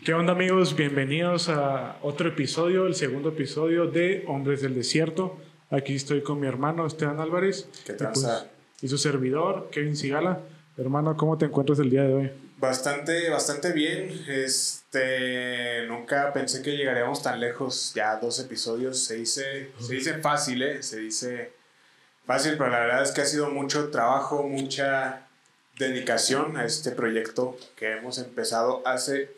¿Qué onda amigos? Bienvenidos a otro episodio, el segundo episodio de Hombres del Desierto. Aquí estoy con mi hermano Esteban Álvarez. ¿Qué y, tranza? y su servidor, Kevin Sigala. Hermano, ¿cómo te encuentras el día de hoy? Bastante, bastante bien. Este, nunca pensé que llegaríamos tan lejos. Ya dos episodios. Se dice, se dice fácil, ¿eh? Se dice fácil, pero la verdad es que ha sido mucho trabajo, mucha dedicación a este proyecto que hemos empezado hace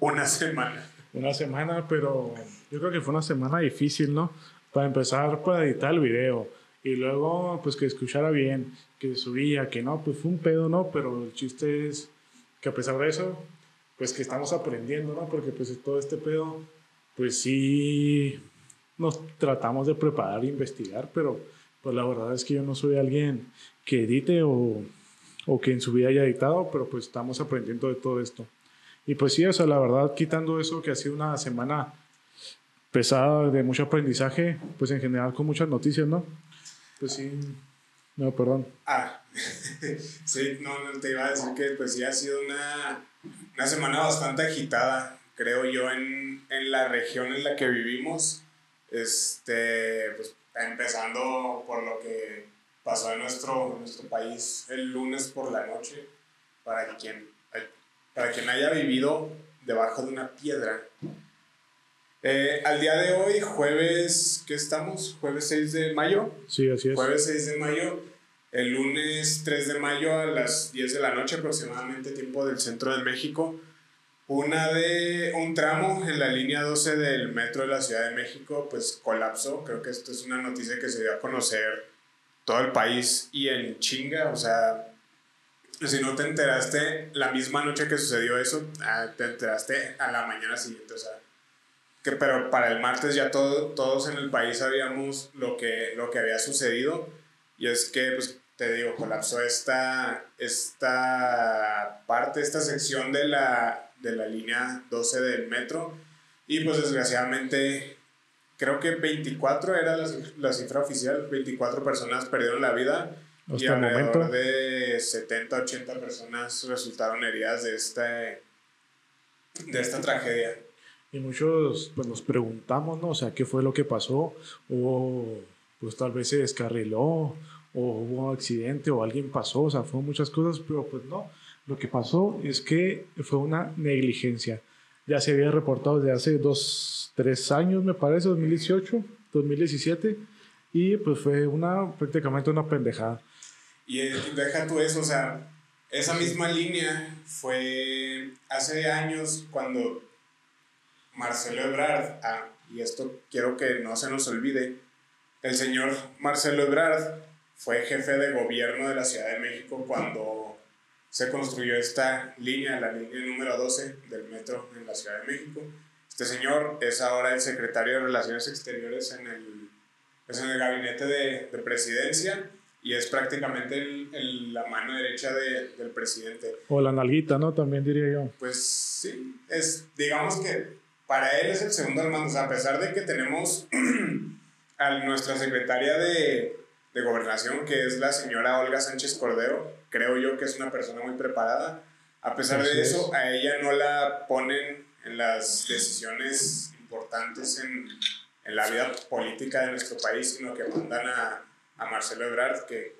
una semana. Una semana, pero yo creo que fue una semana difícil, ¿no? Para empezar, para editar el video. Y luego, pues que escuchara bien, que subía, que no, pues fue un pedo, ¿no? Pero el chiste es que a pesar de eso, pues que estamos aprendiendo, ¿no? Porque pues todo este pedo, pues sí nos tratamos de preparar e investigar, pero pues la verdad es que yo no soy alguien que edite o, o que en su vida haya editado, pero pues estamos aprendiendo de todo esto. Y pues sí, o sea, la verdad, quitando eso que ha sido una semana pesada de mucho aprendizaje, pues en general con muchas noticias, ¿no? Pues sí, no, perdón. Ah, sí, no, te iba a decir que pues sí ha sido una, una semana bastante agitada, creo yo, en, en la región en la que vivimos. Este, pues empezando por lo que pasó en nuestro, nuestro país el lunes por la noche, para quien, para quien haya vivido debajo de una piedra. Eh, al día de hoy, jueves, ¿qué estamos? Jueves 6 de mayo. Sí, así es. Jueves 6 de mayo. El lunes 3 de mayo a las 10 de la noche aproximadamente, tiempo del centro de México. Una de un tramo en la línea 12 del metro de la Ciudad de México pues colapsó. Creo que esto es una noticia que se dio a conocer todo el país y en chinga, o sea, si no te enteraste la misma noche que sucedió eso, ah, te enteraste a la mañana siguiente, o sea, que, pero para el martes ya todo, todos en el país sabíamos lo que, lo que había sucedido. Y es que, pues, te digo, colapsó esta, esta parte, esta sección de la, de la línea 12 del metro. Y pues desgraciadamente creo que 24 era la, la, cifra oficial, 24 personas perdieron la vida Hasta y el alrededor momento. de 70, 80 personas resultaron heridas de, este, de esta tragedia. Y muchos pues nos preguntamos, ¿no? O sea, ¿qué fue lo que pasó? O pues tal vez se descarriló, o hubo un accidente, o alguien pasó, o sea, fueron muchas cosas, pero pues no. Lo que pasó es que fue una negligencia. Ya se había reportado desde hace dos, tres años, me parece, 2018, 2017, y pues fue una, prácticamente una pendejada. Y eh, deja tú eso, o sea, esa misma línea fue hace años cuando Marcelo Ebrard, ah, y esto quiero que no se nos olvide, el señor Marcelo Ebrard fue jefe de gobierno de la Ciudad de México cuando se construyó esta línea, la línea número 12 del metro en la Ciudad de México. Este señor es ahora el secretario de Relaciones Exteriores en el, pues en el gabinete de, de presidencia y es prácticamente el, el, la mano derecha de, del presidente. O la nalguita, ¿no? También diría yo. Pues sí, es, digamos que para él es el segundo hermano, o sea, a pesar de que tenemos a nuestra secretaria de, de gobernación, que es la señora Olga Sánchez Cordero, creo yo que es una persona muy preparada, a pesar Así de eso, es. a ella no la ponen en las decisiones importantes en, en la vida política de nuestro país, sino que mandan a, a Marcelo Ebrard, que,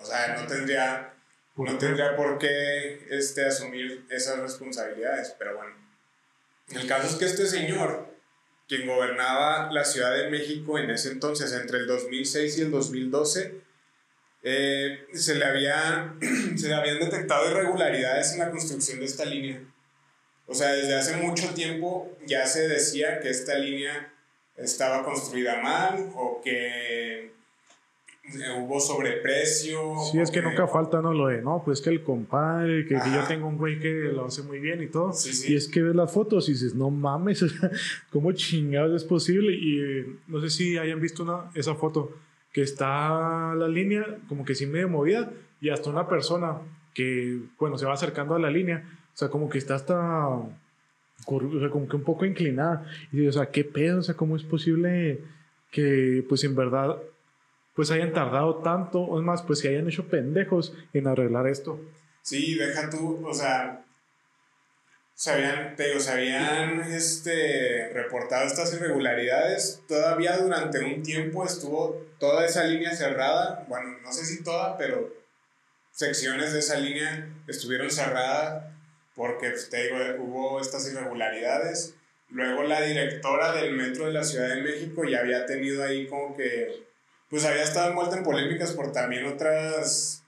o sea, no tendría, ¿Por no qué? tendría por qué este, asumir esas responsabilidades, pero bueno. El caso es que este señor, quien gobernaba la Ciudad de México en ese entonces, entre el 2006 y el 2012, eh, se, le había, se le habían detectado irregularidades en la construcción de esta línea. O sea, desde hace mucho tiempo ya se decía que esta línea estaba construida mal o que hubo sobreprecio. Sí, es que nunca falta, ¿no? Lo de, no, pues que el compadre, que, que yo tengo un güey que lo hace muy bien y todo. Sí, sí. Y es que ves las fotos y dices, no mames, ¿cómo chingados es posible? Y eh, no sé si hayan visto una, esa foto, que está la línea como que sí medio movida y hasta una persona que, bueno, se va acercando a la línea, o sea, como que está hasta, o sea, como que un poco inclinada. Y o sea, ¿qué pedo? O sea, ¿cómo es posible que, pues en verdad, pues hayan tardado tanto, o es más, pues que hayan hecho pendejos en arreglar esto? Sí, deja tú, o sea, se habían, te digo, se habían este, reportado estas irregularidades. Todavía durante un tiempo estuvo toda esa línea cerrada. Bueno, no sé si toda, pero secciones de esa línea estuvieron cerradas porque, pues, te digo, hubo estas irregularidades. Luego la directora del metro de la Ciudad de México ya había tenido ahí como que, pues había estado envuelta en polémicas por también otras,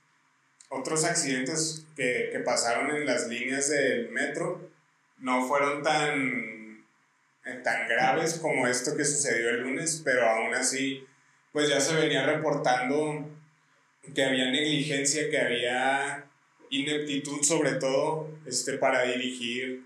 otros accidentes que, que pasaron en las líneas del metro no fueron tan, eh, tan graves como esto que sucedió el lunes, pero aún así, pues ya se venía reportando que había negligencia, que había ineptitud sobre todo este, para dirigir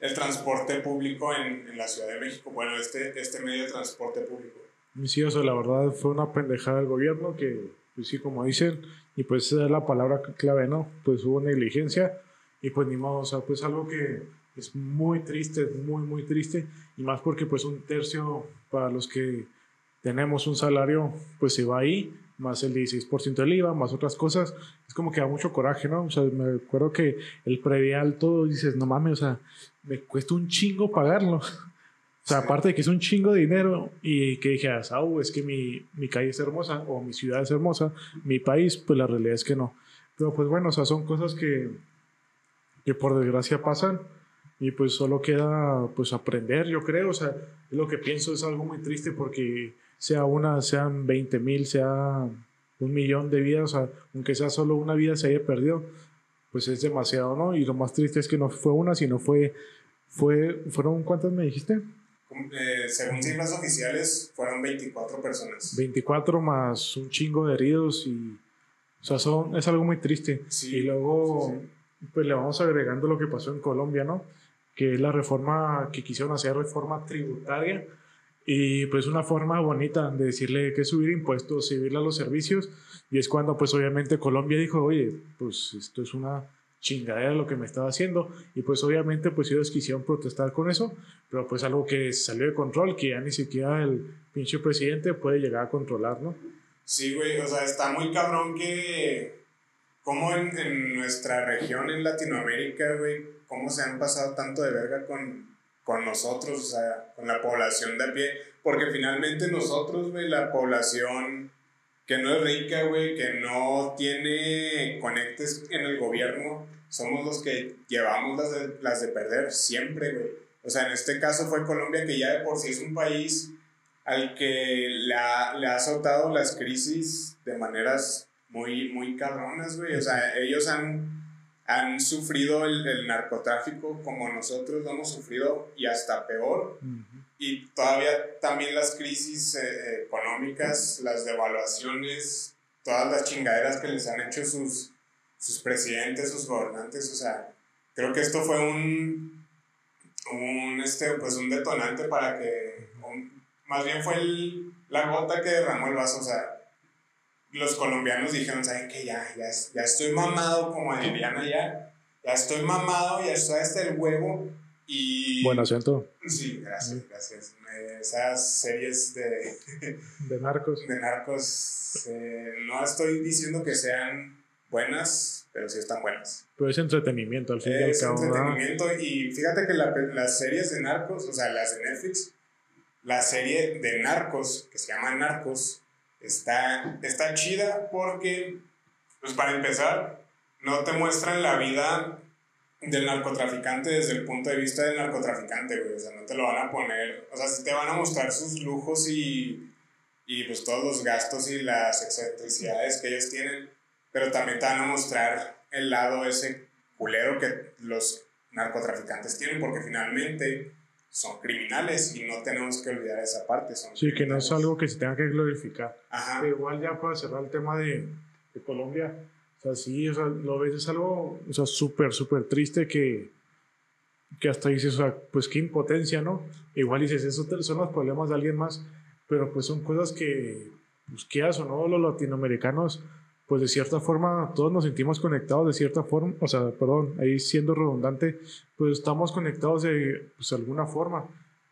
el transporte público en, en la Ciudad de México, bueno, este, este medio de transporte público. Sí, o sea, la verdad fue una pendejada del gobierno que, pues sí, como dicen, y pues esa es la palabra clave, ¿no? Pues hubo negligencia y pues ni modo, o sea, pues algo que es muy triste, muy, muy triste, y más porque pues un tercio para los que tenemos un salario, pues se va ahí, más el 16% del IVA, más otras cosas, es como que da mucho coraje, ¿no? O sea, me acuerdo que el predial todo, dices, no mames, o sea, me cuesta un chingo pagarlo. O sea, aparte de que es un chingo de dinero y que dije, ah, es que mi, mi calle es hermosa o mi ciudad es hermosa, mi país, pues la realidad es que no. Pero pues bueno, o sea, son cosas que, que por desgracia pasan y pues solo queda pues aprender, yo creo, o sea, lo que pienso es algo muy triste porque sea una, sean 20 mil, sea un millón de vidas, o sea, aunque sea solo una vida se haya perdido, pues es demasiado, ¿no? Y lo más triste es que no fue una, sino fue, fue ¿fueron cuántas me dijiste? Eh, según cifras oficiales, fueron 24 personas. 24 más un chingo de heridos y, o sea, son, es algo muy triste. y luego, pues le vamos agregando lo que pasó en Colombia, ¿no? que es la reforma que quisieron hacer, reforma tributaria, y pues una forma bonita de decirle que subir impuestos, subirle a los servicios, y es cuando pues obviamente Colombia dijo, oye, pues esto es una chingadera lo que me estaba haciendo, y pues obviamente pues ellos quisieron protestar con eso, pero pues algo que salió de control, que ya ni siquiera el pinche presidente puede llegar a controlar, ¿no? Sí, güey, o sea, está muy cabrón que como en, nuestra región, en Latinoamérica, güey, cómo se han pasado tanto de verga con, con nosotros, o sea, con la población de pie, porque finalmente nosotros, güey, la población que no es rica, güey, que no tiene conectes en el gobierno, somos los que llevamos las de, las de perder siempre, güey. O sea, en este caso fue Colombia, que ya de por sí es un país al que le ha, le ha azotado las crisis de maneras muy, muy cabronas, güey. O sea, ellos han han sufrido el, narcotráfico como nosotros lo hemos sufrido y hasta peor. Y todavía también las crisis eh, económicas, las devaluaciones, todas las chingaderas que les han hecho sus, sus presidentes, sus gobernantes. O sea, creo que esto fue un, un, este, pues un detonante para que, más bien fue la gota que derramó el vaso. O sea, los colombianos dijeron, ¿saben qué? Ya, ya, ya estoy mamado, como dirían allá. Ya estoy mamado, ya estoy hasta el huevo. Y... Buen acento. Sí, gracias, gracias. Esas series de... De narcos. De narcos. Eh, no estoy diciendo que sean buenas, pero sí están buenas. Pero es entretenimiento, al fin y al cabo. Es entretenimiento. Y fíjate que la, las series de narcos, o sea, las de Netflix, la serie de narcos, que se llama Narcos, está, está chida porque, pues para empezar, no te muestran la vida del narcotraficante desde el punto de vista del narcotraficante, güey. O sea, no te lo van a poner. O sea, sí te van a mostrar sus lujos y, y pues todos los gastos y las excentricidades que ellos tienen, pero también te van a mostrar el lado ese culero que los narcotraficantes tienen, porque finalmente son criminales y no tenemos que olvidar esa parte. Son sí, que no es algo que se tenga que glorificar. Ajá. igual ya para cerrar el tema de, de, Colombia, o sea, sí, o sea, lo ves, es algo, o sea, súper, súper triste que, que hasta dices, o sea, pues qué impotencia, ¿no? Igual dices, esos son los problemas de alguien más, pero pues son cosas que, pues o no, los latinoamericanos pues de cierta forma todos nos sentimos conectados de cierta forma, o sea, perdón, ahí siendo redundante, pues estamos conectados de pues, alguna forma.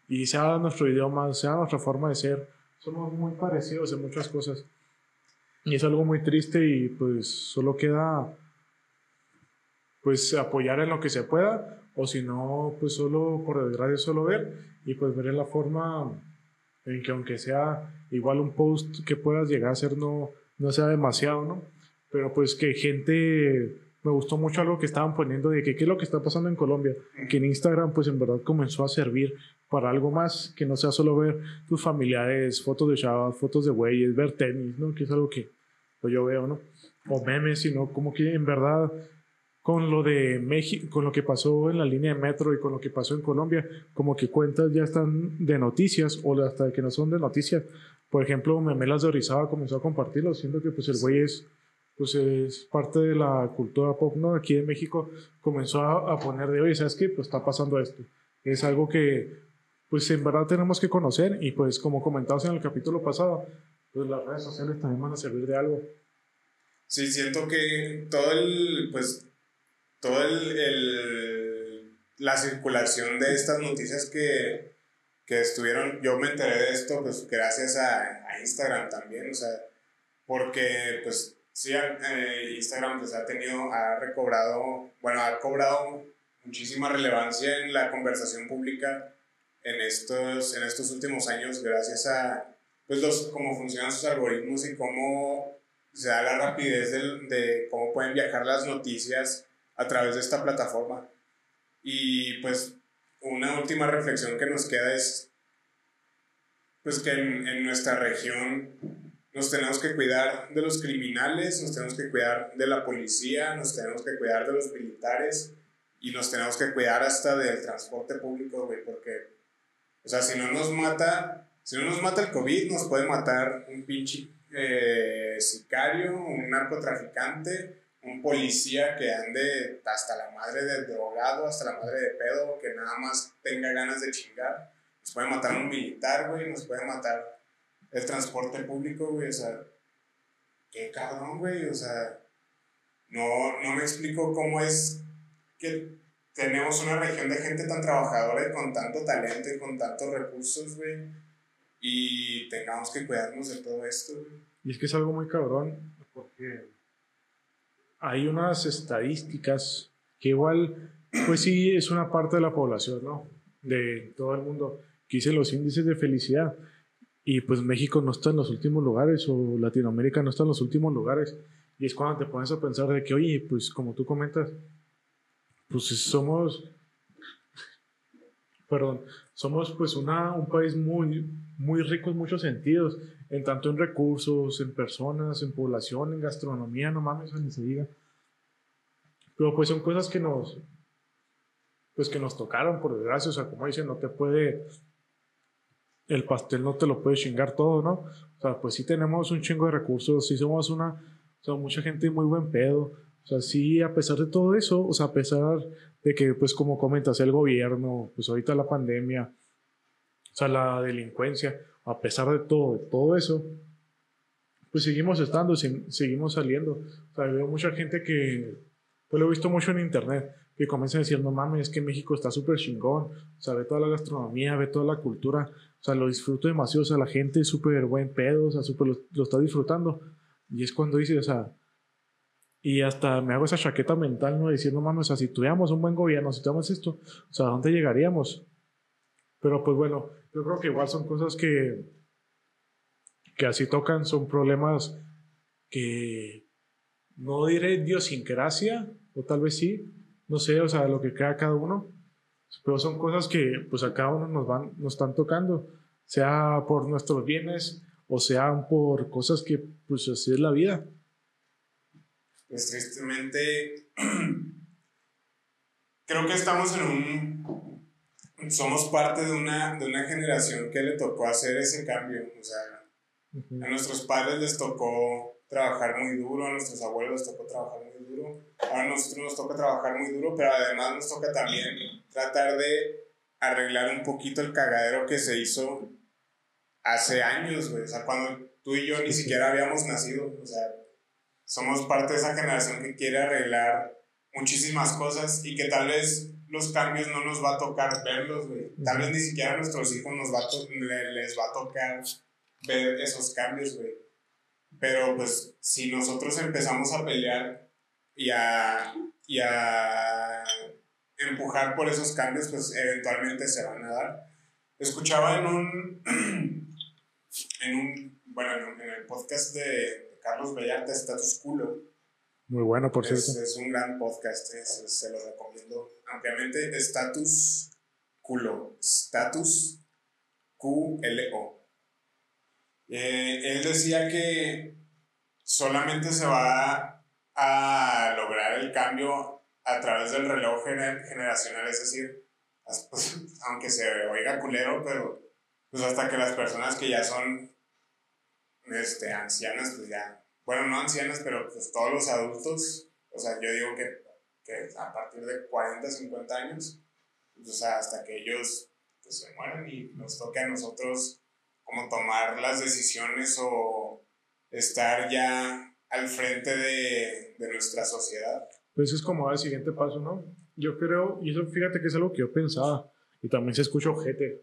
Y sea nuestro idioma, sea nuestra forma de ser, somos muy parecidos en muchas cosas. Y es algo muy triste y pues solo queda pues apoyar en lo que se pueda o si no, pues solo por desgracia solo ver y pues ver la forma en que aunque sea igual un post que puedas llegar a ser no, no sea demasiado, ¿no? Pero pues que gente, me gustó mucho algo que estaban poniendo de que qué es lo que está pasando en Colombia, que en Instagram pues en verdad comenzó a servir para algo más, que no sea solo ver tus familiares, fotos de chavas, fotos de güeyes, ver tenis, ¿no? Que es algo que pues, yo veo, ¿no? O memes, sino como que en verdad con lo de México, con lo que pasó en la línea de metro y con lo que pasó en Colombia, como que cuentas ya están de noticias o hasta que no son de noticias. Por ejemplo, Memelas de Orizaba comenzó a compartirlo, siendo que pues el güey es, pues es parte de la cultura pop, ¿no? Aquí en México comenzó a, poner de, oye, ¿sabes qué? Pues está pasando esto. Es algo que, pues en verdad tenemos que conocer y pues como comentamos en el capítulo pasado, pues las redes sociales también van a servir de algo. Sí, siento que todo el, pues todo el, la circulación de estas noticias que, que, estuvieron, yo me enteré de esto pues gracias a, a Instagram también, o sea, porque pues sí, eh, Instagram pues ha tenido, ha recobrado, bueno, ha cobrado muchísima relevancia en la conversación pública en estos, en estos últimos años gracias a pues los, cómo funcionan sus algoritmos y cómo se da la rapidez de, de cómo pueden viajar las noticias a través de esta plataforma. Y pues una última reflexión que nos queda es pues que en, en, nuestra región nos tenemos que cuidar de los criminales, nos tenemos que cuidar de la policía, nos tenemos que cuidar de los militares y nos tenemos que cuidar hasta del transporte público, güey, porque, o sea, si no nos mata, si no nos mata el COVID, nos puede matar un pinche eh, sicario, un narcotraficante, un policía que ande hasta la madre del drogado, hasta la madre de pedo, que nada más tenga ganas de chingar. Nos puede matar un militar, güey, nos puede matar el transporte público, güey, o sea, qué cabrón, güey, o sea, no, no me explico cómo es que tenemos una región de gente tan trabajadora y con tanto talento y con tantos recursos, güey, y tengamos que cuidarnos de todo esto. Y es que es algo muy cabrón, porque hay unas estadísticas que igual, pues sí, es una parte de la población, ¿no? De todo el mundo, que dicen los índices de felicidad. Y pues México no está en los últimos lugares o Latinoamérica no está en los últimos lugares. Y es cuando te pones a pensar de que, oye, pues como tú comentas, pues somos, perdón, somos pues una, un país muy, muy rico en muchos sentidos, en tanto en recursos, en personas, en población, en gastronomía, no mames, ni se diga. Pero pues son cosas que nos, pues que nos tocaron, por desgracia, o sea, como dicen, no te puede, el pastel no te lo puede chingar todo, ¿no? O sea, pues sí tenemos un chingo de recursos, sí somos una, o sea, mucha gente muy buen pedo, o sea, sí, a pesar de todo eso, o sea, a pesar de que, pues como comentas, el gobierno, pues ahorita la pandemia, o sea, la delincuencia, a pesar de todo, todo eso, pues seguimos estando, seguimos saliendo. O sea, veo mucha gente que, pues lo he visto mucho en internet, que comienza a decir, no mames, es que México está súper chingón, o sea, ve toda la gastronomía, ve toda la cultura, o sea, lo disfruto demasiado, o sea, la gente es súper buen pedo, o sea, súper lo, lo, está disfrutando. Y es cuando dice, o sea, y hasta me hago esa chaqueta mental, ¿no? Diciendo, mames, o sea, si tuviéramos un buen gobierno, si tuviéramos esto, o sea, ¿a dónde llegaríamos? Pero pues bueno, yo creo que igual son cosas que, que así tocan, son problemas que no diré idiosincrasia, o tal vez sí, no sé, o sea, lo que crea cada uno, pero son cosas que pues a cada uno nos, van, nos están tocando, sea por nuestros bienes o sea por cosas que pues así es la vida. Pues tristemente, creo que estamos en un somos parte de una, de una generación que le tocó hacer ese cambio. O sea, a nuestros padres les tocó trabajar muy duro, a nuestros abuelos les tocó trabajar muy duro, a nosotros nos toca trabajar muy duro, pero además nos toca también tratar de arreglar un poquito el cagadero que se hizo hace años, güey. O sea, cuando tú y yo ni siquiera habíamos nacido. O sea, somos parte de esa generación que quiere arreglar muchísimas cosas y que tal vez los cambios no nos va a tocar verlos, güey. Tal vez ni siquiera a nuestros hijos nos va les va a tocar ver esos cambios, güey. Pero pues si nosotros empezamos a pelear y a, y a empujar por esos cambios, pues eventualmente se van a dar. Escuchaba en un, en un, bueno, en, el podcast de Carlos Bellarte, Status Culo. Muy bueno, por es, cierto. Es un gran podcast, se lo recomiendo ampliamente. Status Culo, Status Q-L-O. Eh, él decía que solamente se va a lograr el cambio a través del reloj generacional, es decir, pues, aunque se oiga culero, pero pues hasta que las personas que ya son este, ancianas, pues ya, bueno, no ancianas, pero pues todos los adultos, o sea, yo digo que, que a partir de 40, 50 años, pues, o sea, hasta que ellos pues, se mueran y nos toque a nosotros como tomar las decisiones o estar ya al frente de, de nuestra sociedad. Pues es como el siguiente paso, ¿no? Yo creo, y eso fíjate que es algo que yo pensaba, y también se escucha ojete,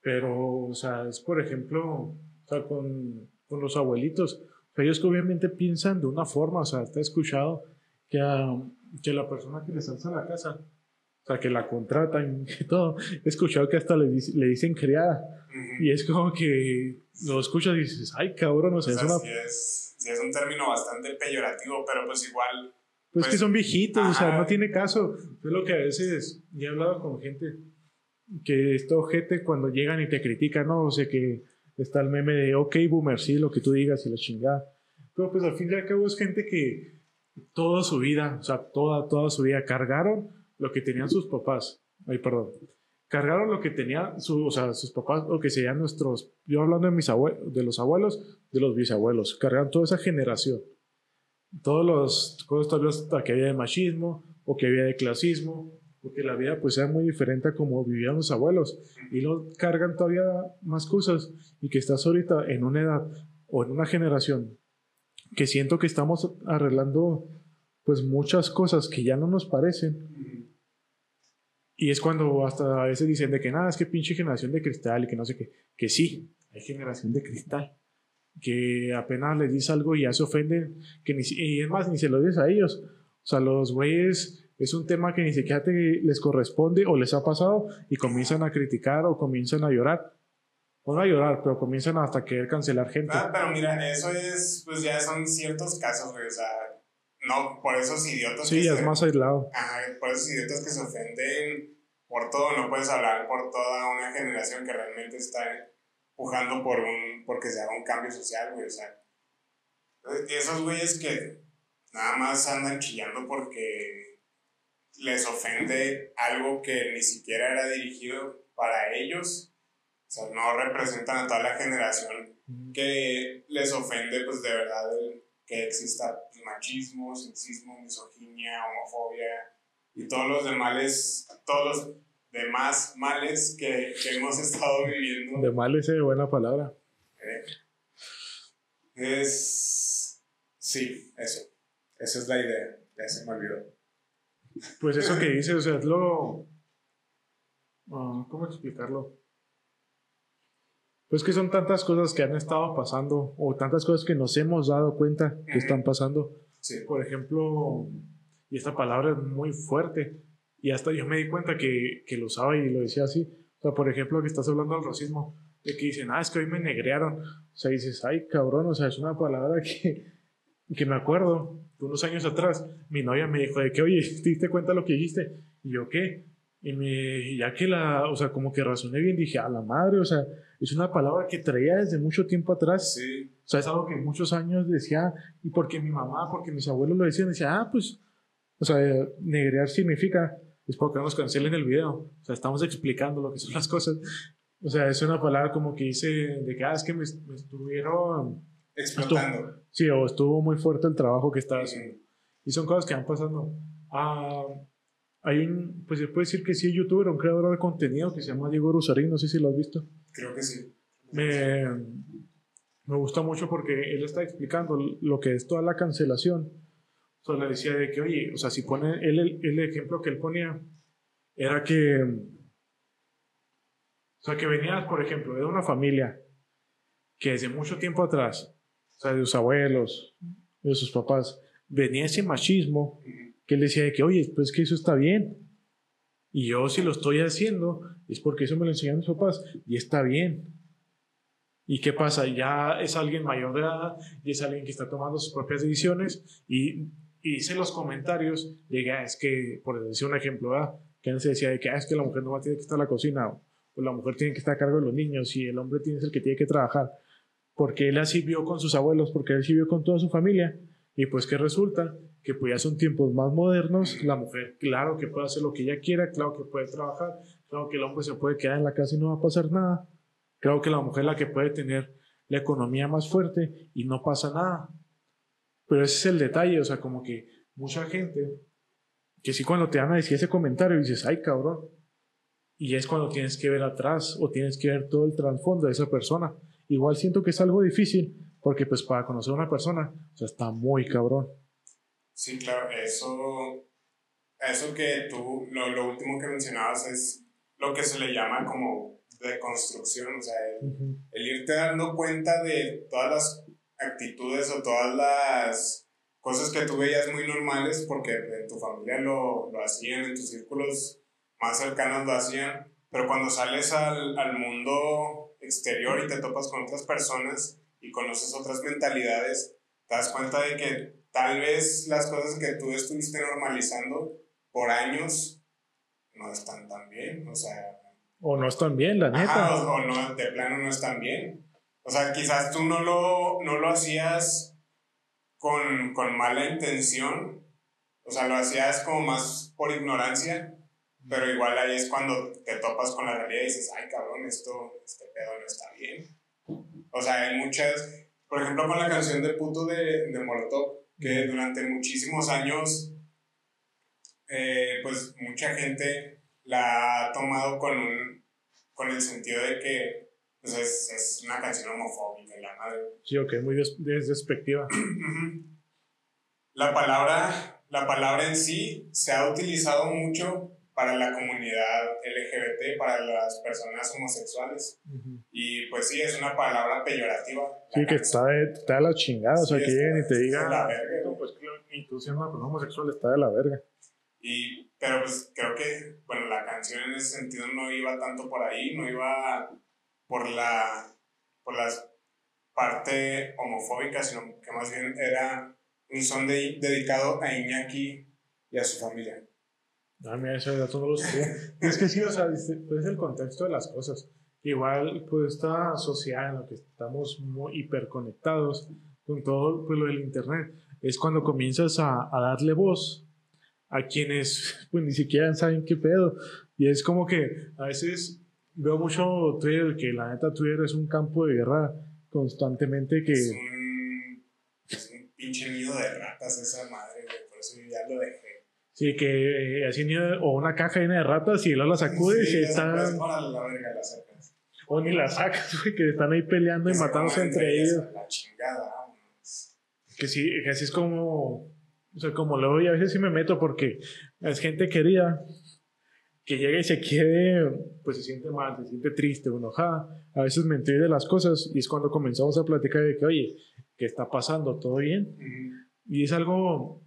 pero, o sea, es por ejemplo, o sea, con, con los abuelitos, o sea, ellos que obviamente piensan de una forma, o sea, está escuchado que, que la persona que les alza la casa, o sea, que la contratan y todo, he escuchado que hasta le, le dicen criada, y es como que lo escuchas y dices, ay, cabrón, o sea, es, una... es, sí es un término bastante peyorativo, pero pues igual pues, que pues, son viejitos, o sea, no tiene caso. Es lo que a veces, ya he hablado con gente que esto gente cuando llegan y te critican, ¿no? O sea, que está el meme de, ok, boomer, sí, lo que tú digas y la chingada. Pero pues al fin y al cabo es gente que toda su vida, o sea, toda, toda su vida cargaron lo que tenían sus papás. Ay, perdón. Cargaron lo que tenían su, o sea, sus papás, o que serían nuestros, yo hablando de, mis abuelos, de los abuelos, de los bisabuelos, cargaron toda esa generación todos los cosas que había de machismo o que había de clasismo o que la vida pues sea muy diferente a como vivían los abuelos y lo cargan todavía más cosas y que estás ahorita en una edad o en una generación que siento que estamos arreglando pues muchas cosas que ya no nos parecen y es cuando hasta a veces dicen de que nada, es que pinche generación de cristal y que no sé qué, que sí, hay generación de cristal que apenas les dices algo y ya se ofenden, que ni, y es más, ni se lo dices a ellos. O sea, los güeyes es un tema que ni siquiera te, les corresponde o les ha pasado y comienzan a criticar o comienzan a llorar. No a llorar, pero comienzan hasta querer cancelar gente. Ah, pero mira, eso es, pues ya son ciertos casos, güey, o sea, no, por esos idiotas. Sí, ya es más aislado. Ajá, por esos idiotas que se ofenden por todo, no puedes hablar por toda una generación que realmente está pujando por un, porque se haga un cambio social, güey, o sea, esos güeyes que nada más andan chillando porque les ofende algo que ni siquiera era dirigido para ellos, o sea, no representan a toda la generación que les ofende, pues de verdad, que exista machismo, sexismo, misoginia, homofobia y todos los demás, todos los de más males que, que hemos estado viviendo. De males es buena palabra. Eh, es. Sí, eso. Esa es la idea. Ya se me olvidó. Pues eso que dices, o sea, es lo. Ah, ¿Cómo explicarlo? Pues que son tantas cosas que han estado pasando, o tantas cosas que nos hemos dado cuenta que están pasando. Sí. Por ejemplo, y esta palabra es muy fuerte, y hasta yo me di cuenta que, que lo usaba y lo decía así. O sea, por ejemplo, que estás hablando del racismo, de que dicen, ah, es que hoy me negrearon. O sea, dices, ay, cabrón, o sea, es una palabra que, que me acuerdo, unos años atrás, mi novia me dijo de que, oye, ¿te diste cuenta lo que dijiste? Y yo, ¿qué? Y me, ya que la, o sea, como que razoné bien, dije, a la madre, o sea, es una palabra que traía desde mucho tiempo atrás. Sí. O sea, es algo que muchos años decía, y porque mi mamá, porque mis abuelos lo decían, decía, ah, pues, o sea, negrear significa es porque nos cancelen el video. O sea, estamos explicando lo que son las cosas. O sea, es una palabra como que dice de que, ah, es que me, estuvieron... Explotando. sí, o estuvo muy fuerte el trabajo que estaba haciendo. Y son cosas que van pasando. Ah, hay un, pues se puede decir que sí, youtuber, un creador de contenido que se llama Diego Rusarín, no sé si lo has visto. Creo que sí. Me, me gusta mucho porque él está explicando lo que es toda la cancelación entonces le decía de que, oye, o sea, si pone, él, el, el ejemplo que él ponía era que, o sea, que venías, por ejemplo, de una familia que desde mucho tiempo atrás, o sea, de sus abuelos, de sus papás, venía ese machismo que él decía de que, oye, pues que eso está bien. Y yo si lo estoy haciendo es porque eso me lo enseñaron mis papás y está bien. ¿Y qué pasa? Ya es alguien mayor de edad y es alguien que está tomando sus propias decisiones y, y los comentarios, llega, es que, por decir un ejemplo, que antes se decía de que ah, es que la mujer no va a tener que estar en la cocina o la mujer tiene que estar a cargo de los niños y el hombre tiene ser el que tiene que trabajar. Porque él así vio con sus abuelos, porque él sí vio con toda su familia. Y pues que resulta que pues ya son tiempos más modernos, la mujer claro que puede hacer lo que ella quiera, claro que puede trabajar, claro que el hombre se puede quedar en la casa y no va a pasar nada. Creo que la mujer es la que puede tener la economía más fuerte y no pasa nada. Pero ese es el detalle, o sea, como que mucha gente, que sí cuando te van a decir ese comentario dices, ay cabrón, y es cuando tienes que ver atrás o tienes que ver todo el trasfondo de esa persona. Igual siento que es algo difícil, porque pues para conocer a una persona, o sea, está muy cabrón. Sí, claro, eso, eso que tú, lo, lo último que mencionabas es lo que se le llama como de construcción, o sea, el, irte dando cuenta de todas las actitudes o todas las cosas que tú veías muy normales porque en tu familia lo, lo hacían, en tus círculos más cercanos lo hacían, pero cuando sales al, al mundo exterior y te topas con otras personas y conoces otras mentalidades, te das cuenta de que tal vez las cosas que tú estuviste normalizando por años no están tan bien, o sea, o no están bien, la neta. o, no, de plano no están bien. O sea, quizás tú no lo, no lo hacías con, con mala intención. O sea, lo hacías como más por ignorancia. Pero igual ahí es cuando te topas con la realidad y dices, ay cabrón, esto, este pedo no está bien. O sea, hay muchas, por ejemplo, con la canción de puto de, de Molotov, que durante muchísimos años, eh, pues mucha gente la ha tomado con, un, con el sentido de que pues es, es, una canción homofóbica y la madre. Sí, ok, muy des despectiva. la, palabra, la palabra en sí se ha utilizado mucho para la comunidad LGBT, para las personas homosexuales. Y pues sí, es una palabra peyorativa. Sí, que está de, está de la chingada, o sea, que lleguen y te digan, la verga, no, pues tú siendo una persona homosexual está de la verga. Y, pero pues creo que, bueno, la canción en ese sentido no iba tanto por ahí, no iba por la, por la parte homofóbica, sino que más bien era un son de, dedicado a Iñaki y a su familia. Ah, mira, ese dato no lo sabía. es que sí, o sea, es el contexto de las cosas. Igual, pues esta sociedad en la que estamos muy hiperconectados con todo pues, lo del Internet, es cuando comienzas a, a darle voz a quienes pues ni siquiera saben qué pedo. Y es como que a veces veo mucho Twitter, que la neta Twitter es un campo de guerra constantemente que... Es un, es un pinche nido de ratas esa madre, por eso ya lo dejé. Sí, que eh, así o una caja llena de ratas y luego la sacudes y están... La verga sacas. O ni la sacas, güey, que están ahí peleando y matándose entre ellos. La chingada, Que sí, que así es como o sea, como luego y a veces sí me meto porque es gente querida que llega y se quiere, pues se siente mal, se siente triste o enojada. A veces me enteré de las cosas y es cuando comenzamos a platicar de que, oye, ¿qué está pasando? ¿Todo bien? Y es algo,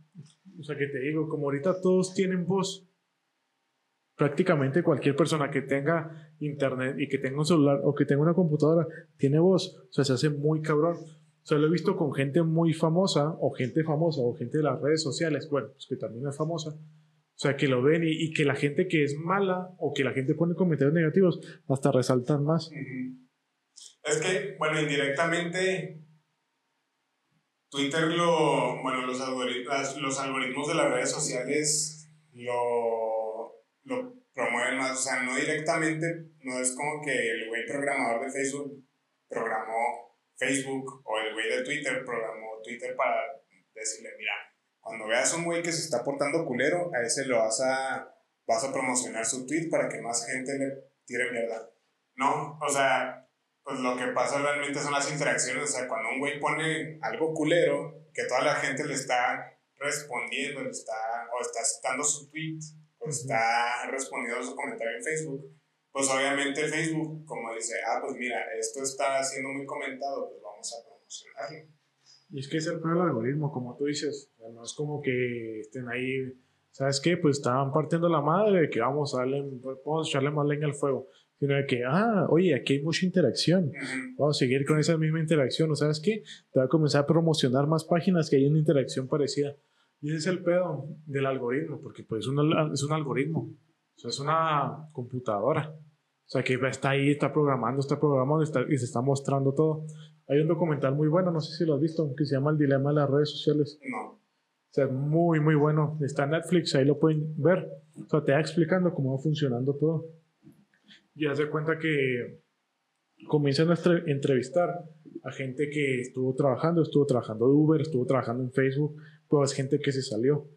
o sea, que te digo, como ahorita todos tienen voz, prácticamente cualquier persona que tenga internet y que tenga un celular o que tenga una computadora tiene voz, o sea, se hace muy cabrón. O sea, lo he visto con gente muy famosa, o gente famosa, o gente de las redes sociales, bueno, pues que también es famosa. O sea, que lo ven y, que la gente que es mala o que la gente pone comentarios negativos hasta resaltan más. Es que, bueno, indirectamente, Twitter lo, bueno, los algoritmos, los algoritmos de las redes sociales lo, lo promueven más, o sea, no directamente, no es como que el güey programador de Facebook programó Facebook o el güey de Twitter programó Twitter para decirle, mira, cuando veas un güey que se está portando culero, a ese lo vas a, vas a promocionar su tweet para que más gente le tire mierda. No, o sea, pues lo que pasa realmente son las interacciones, o sea, cuando un güey pone algo culero, que toda la gente le está respondiendo, le está, o está citando su tweet, o está respondiendo su comentario en Facebook, pues obviamente Facebook, como dice, ah, pues mira, esto está siendo muy comentado, pues vamos a promocionarlo. Y es que es el problema del algoritmo, como tú dices, no es como que estén ahí ¿sabes qué? Pues estaban partiendo la madre de que vamos a, darle, vamos a echarle más leña al fuego. Sino de que, ah, oye, aquí hay mucha interacción. Vamos a seguir con esa misma interacción. ¿O sabes qué? Te va a comenzar a promocionar más páginas que hay una interacción parecida. Y ese es el pedo del algoritmo, porque pues es un, es un algoritmo. O sea, es una computadora. O sea, que está ahí, está programando, está programando y se está mostrando todo. Hay un documental muy bueno, no sé si lo has visto, que se llama El Dilema de las Redes Sociales. No. O sea, muy, muy bueno. Está en Netflix, ahí lo pueden ver. O sea, te va explicando cómo va funcionando todo. Y hace cuenta que comienzan a entrevistar a gente que estuvo trabajando, estuvo trabajando de Uber, estuvo trabajando en Facebook, pues gente que se salió.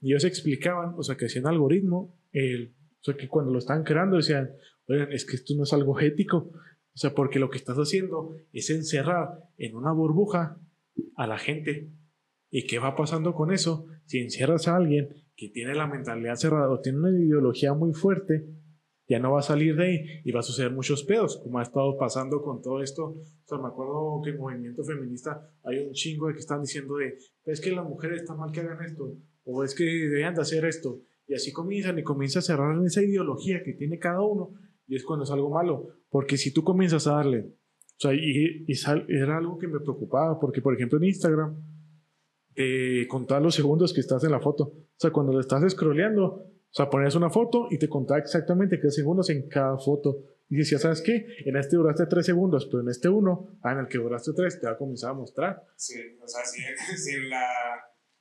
Y ellos explicaban, o sea, que hacían algoritmo, el, o sea, que cuando lo estaban creando decían, oigan, es que esto no es algo ético. O sea, porque lo que estás haciendo es encerrar en una burbuja a la gente ¿Y qué va pasando con eso? Si encierras a alguien que tiene la mentalidad cerrada o tiene una ideología muy fuerte, ya no va a salir de ahí y va a suceder muchos pedos, como ha estado pasando con todo esto. O sea, me acuerdo que en movimiento feminista hay un chingo de que están diciendo de, es que las mujeres están mal que hagan esto, o es que deben de hacer esto. Y así comienzan y comienza a cerrar en esa ideología que tiene cada uno, y es cuando es algo malo, porque si tú comienzas a darle, o sea, y, y era algo que me preocupaba, porque por ejemplo en Instagram, de contar los segundos que estás en la foto. O sea, cuando le estás scrolleando, o sea, ponías una foto y te contaba exactamente qué segundos en cada foto. Y decías, ¿sabes qué? En este duraste tres segundos, pero en este uno, ah, en el que duraste tres, te va a comenzar a mostrar. Sí, o sea, si, si, en, la,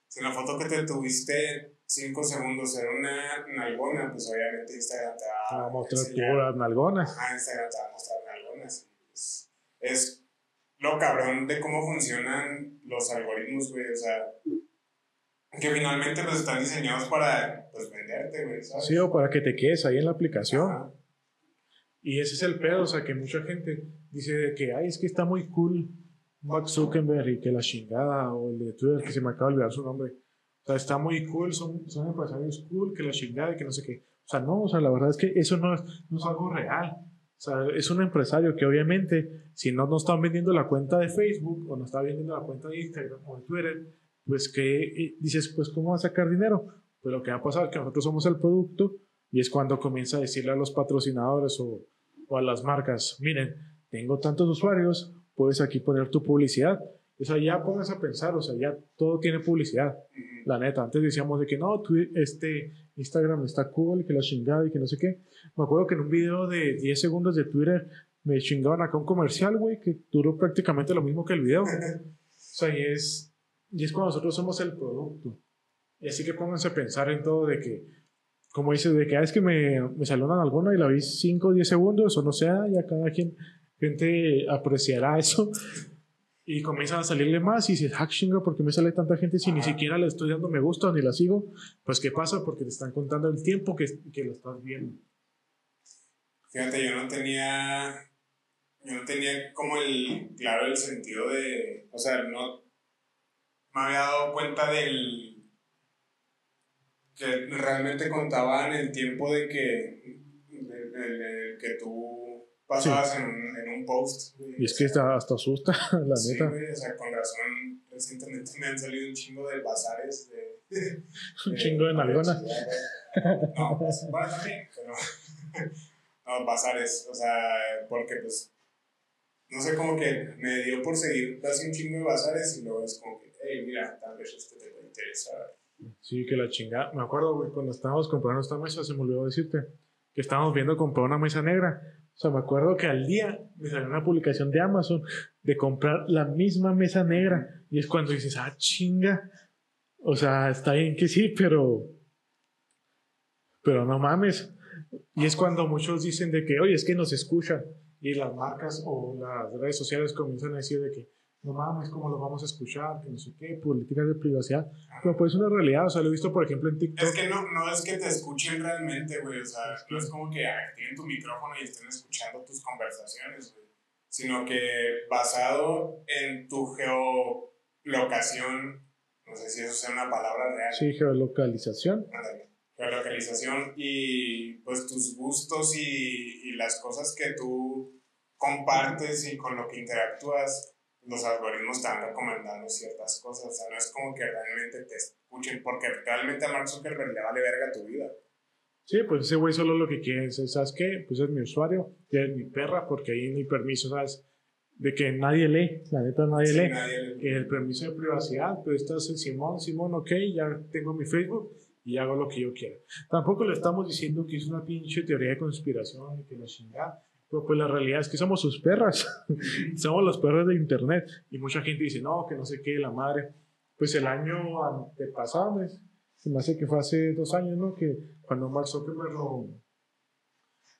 si en la foto que te tuviste cinco segundos era una nalgona, pues obviamente Instagram te va a mostrar puras nalgonas. Ah, Instagram te va a mostrar nalgonas. Pues, es lo cabrón de cómo funcionan los algoritmos, güey. O sea, que finalmente pues están diseñados para pues, venderte, güey, ¿sabes? Sí, o para que te quedes ahí en la aplicación. Y ese es el pedo, o sea, que mucha gente dice que, ay, es que está muy cool Mark Zuckerberg y que la chingada, o el de Twitter, que se me acaba de olvidar su nombre. O sea, está muy cool, son, son empresarios cool, que la chingada y que no sé qué. O sea, no, o sea, la verdad es que eso no es, no es algo real. O sea, es un empresario que obviamente, si no nos están vendiendo la cuenta de Facebook o no está vendiendo la cuenta de Instagram o de Twitter, pues que dices, pues ¿cómo va a sacar dinero? Pues lo que va a pasar es que nosotros somos el producto y es cuando comienza a decirle a los patrocinadores o, o a las marcas, miren, tengo tantos usuarios, puedes aquí poner tu publicidad. O sea, ya pongas a pensar, o sea, ya todo tiene publicidad. La neta, antes decíamos de que no, este Instagram está cool, que la chingada y que no sé qué. Me acuerdo que en un video de 10 segundos de Twitter me chingaban acá un comercial, güey, que duró prácticamente lo mismo que el video. O sea, y es, y es cuando nosotros somos el producto. Y así que pónganse a pensar en todo de que, como dices, de que ah, es que me, me saludan alguna y la vi 5 o 10 segundos, o no sea, ya cada quien, gente apreciará eso y comienzan a salirle más y dices, ah, chinga, ¿por qué me sale tanta gente si ni siquiera le estoy dando me gusta ni la sigo? Pues ¿qué pasa? Porque te están contando el tiempo que, que lo estás viendo. Fíjate, yo no tenía, yo no tenía como el, claro, el sentido de, o sea, no me había dado cuenta del, que realmente contaban el tiempo de que, de, que tú pasabas en, en, un post. y es que hasta, hasta asusta, la sí, neta. o sea, con razón, recientemente me han salido un chingo de bazares de... un chingo de nalgonas. No, pues, bueno, también, pero... no, bazares, o sea, porque pues, no sé, como que me dio por seguir casi un chingo de bazares y luego es como que, hey, mira, tal vez esto te puede interesar. Sí, que la chingada. Me acuerdo, cuando estábamos comprando esta mesa, se me olvidó decirte que estábamos viendo comprar una mesa negra. O sea, me acuerdo que al día me salió una publicación de Amazon de comprar la misma mesa negra. Y es cuando dices, ah, chinga. O sea, está bien que sí, pero. Pero no mames. Y es cuando muchos dicen de que, oye, es que nos escuchan. Y las marcas o las redes sociales comienzan a decir de que, no mames, ¿cómo lo vamos a escuchar? Que no sé qué, políticas de privacidad. Pero pues es una realidad, o sea, lo he visto, por ejemplo, en TikTok. Es que no, no es que te escuchen realmente, güey, o sea, no es como que activen tu micrófono y estén escuchando tus conversaciones, güey. Sino que basado en tu geolocación, no sé si eso sea una palabra real. Sí, geolocalización. Geolocalización y pues tus gustos y, y las cosas que tú compartes y con lo que interactúas los algoritmos están recomendando ciertas cosas. O sea, no es como que realmente te escuchen, porque realmente a Mark Zuckerberg le vale verga tu vida. Sí, pues ese güey solo lo que quiere es, ¿sabes qué? Pues es mi usuario, es mi perra, porque ahí no hay permiso, ¿sabes? De que nadie lee, la neta nadie lee. Que el permiso de privacidad, pues estás en Simón, Simón, ok, ya tengo mi Facebook y hago lo que yo quiera. Tampoco le estamos diciendo que es una pinche teoría de conspiración y que nos chingada. Pero pues la realidad es que somos sus perras. somos los perros de internet. Y mucha gente dice, no, que no sé qué, la madre. Pues el año antepasado, se me hace que fue hace dos años, ¿no? Que cuando Mark Zuckerberg lo,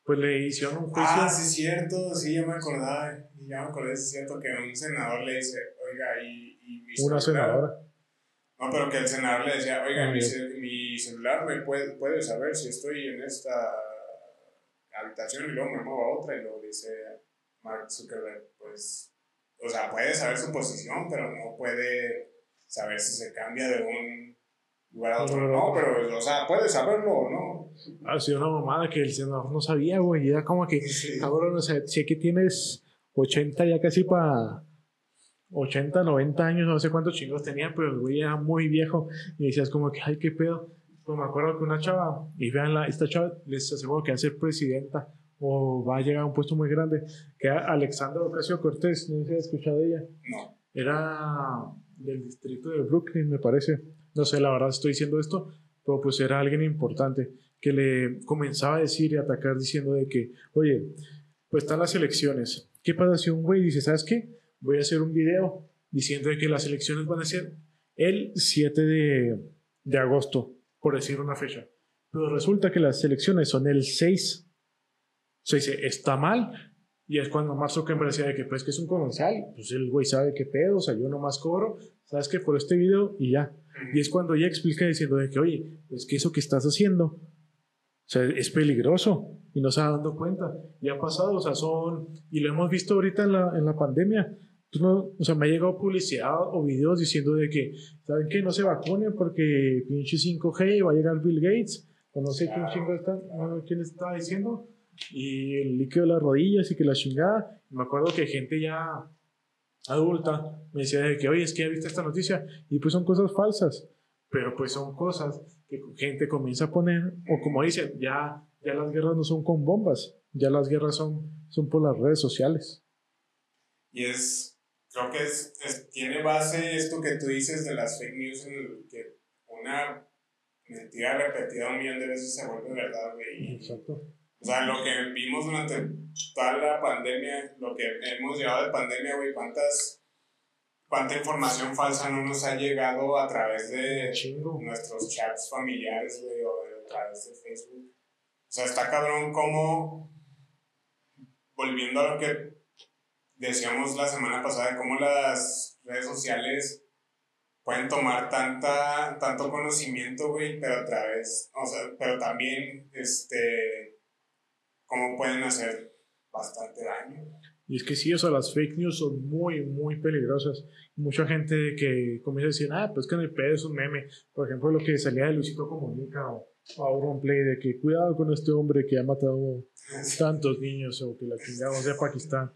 pues le hicieron un juicio. Ah, sí, es cierto, sí, ya me acordaba. Ya me acordé, es cierto que un senador le dice, oiga, y, y mi Una senadora. No, pero que el senador le decía, oiga, mi, mi, celular me puede, puede saber si estoy en esta habitación y luego me muevo a otra y luego dice Mark Zuckerberg, pues, o sea, puede saber su posición, pero no puede saber si se cambia de un lugar a otro. No, pero, o sea, puede saberlo o no. Ha sido una mamada que el senador no sabía, güey, era como que, cabrón, o sea, sé que tienes 80 ya casi para 80, 90 años, no sé cuántos chingos tenía, pero el güey era muy viejo y decías como que, ay, qué pedo. Pues me acuerdo que una chava, y vean, la, esta chava les aseguro que va a ser presidenta o va a llegar a un puesto muy grande, que era Alexandra Ocasio Cortés, no sé si has escuchado de ella. No. Era del distrito de Brooklyn, me parece. No sé, la verdad estoy diciendo esto, pero pues era alguien importante que le comenzaba a decir y atacar diciendo de que, oye, pues están las elecciones. ¿Qué pasa si un güey dice, ¿sabes qué? Voy a hacer un video diciendo de que las elecciones van a ser el 7 de, de agosto por decir una fecha. Pero resulta que las elecciones son el 6. O sea, dice, está mal. Y es cuando Mark Zuckerberg decía de que pues que es un comercial, pues el güey sabe qué pedo, o sea, yo nomás cobro, sabes que por este video y ya. Y es cuando ella explica diciendo de que, oye, pues que eso que estás haciendo, o sea, es peligroso y no se está dando cuenta. Y ha pasado, o sea, son, y lo hemos visto ahorita en la, en la pandemia, no, o sea, me ha llegado publicidad o videos diciendo de que, ¿saben qué? No se vacunen porque pinche 5G va a llegar Bill Gates, o no sé quién chingo está, quién está diciendo, y el líquido de las rodillas y que la chingada. Me acuerdo que gente ya adulta me decía de que, oye, es que ya viste esta noticia, y pues son cosas falsas, pero pues son cosas que gente comienza a poner, o como dicen, ya, ya las guerras no son con bombas, ya las guerras son, son por las redes sociales. Y es creo que es, tiene base esto que tú dices de las fake news, en el que una mentira repetida un millón de veces se vuelve verdad, güey. Exacto. O sea, lo que vimos durante toda la pandemia, lo que hemos llevado de pandemia, güey, cuántas, cuánta información falsa no nos ha llegado a través de nuestros chats familiares, güey, o a través de Facebook. O sea, está cabrón como, volviendo a lo que decíamos la semana pasada de cómo las redes sociales pueden tomar tanta, tanto conocimiento, güey, pero a través, o sea, pero también, este, cómo pueden hacer bastante daño. Y es que sí, o sea, las fake news son muy, muy peligrosas. Mucha gente que comienza a decir, ah, pues que en el pedo es un meme. Por ejemplo, lo que salía de Luisito Comunica o, un Play de que cuidado con este hombre que ha matado tantos niños o que la chingamos de Pakistán.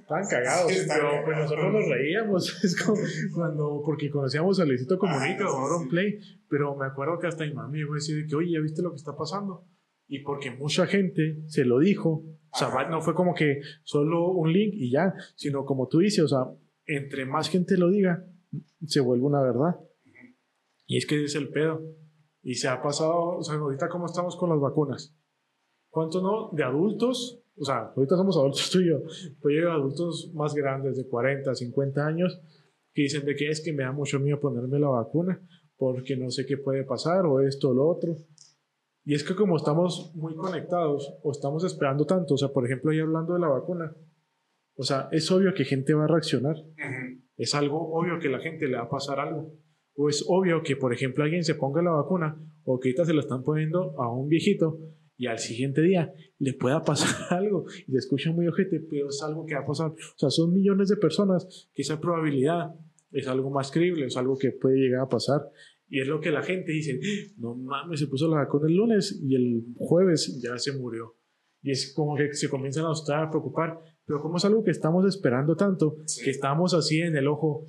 Estaban cagados, pero pues nosotros nos reíamos. Es como cuando, porque conocíamos a Luisito Comunica o Aaron Play, pero me acuerdo que hasta mi mami iba a decir que, oye, ¿ya viste lo que está pasando? Y porque mucha gente se lo dijo, o sea, no fue como que solo un link y ya, sino como tú dices, o sea, entre más gente lo diga, se vuelve una verdad. Y es que es el pedo. Y se ha pasado, o sea, ahorita cómo estamos con las vacunas. ¿Cuánto no? De adultos o sea, ahorita somos adultos tú y yo, pero hay adultos más grandes, de 40, 50 años, que dicen de que es que me da mucho miedo ponerme la vacuna porque no sé qué puede pasar o esto o lo otro. Y es que como estamos muy conectados o estamos esperando tanto, o sea, por ejemplo, ahí hablando de la vacuna, o sea, es obvio que gente va a reaccionar. Es algo obvio que la gente le va a pasar algo. O es obvio que, por ejemplo, alguien se ponga la vacuna o que ahorita se la están poniendo a un viejito y al siguiente día le pueda pasar algo y se escucha muy ojete, pero es algo que va a pasar. O sea, son millones de personas que esa probabilidad es algo más creíble, es algo que puede llegar a pasar. Y es lo que la gente dice, no mames, se puso la vacuna el lunes y el jueves ya se murió. Y es como que se comienzan a asustar, a preocupar. Pero como es algo que estamos esperando tanto, que estamos así en el ojo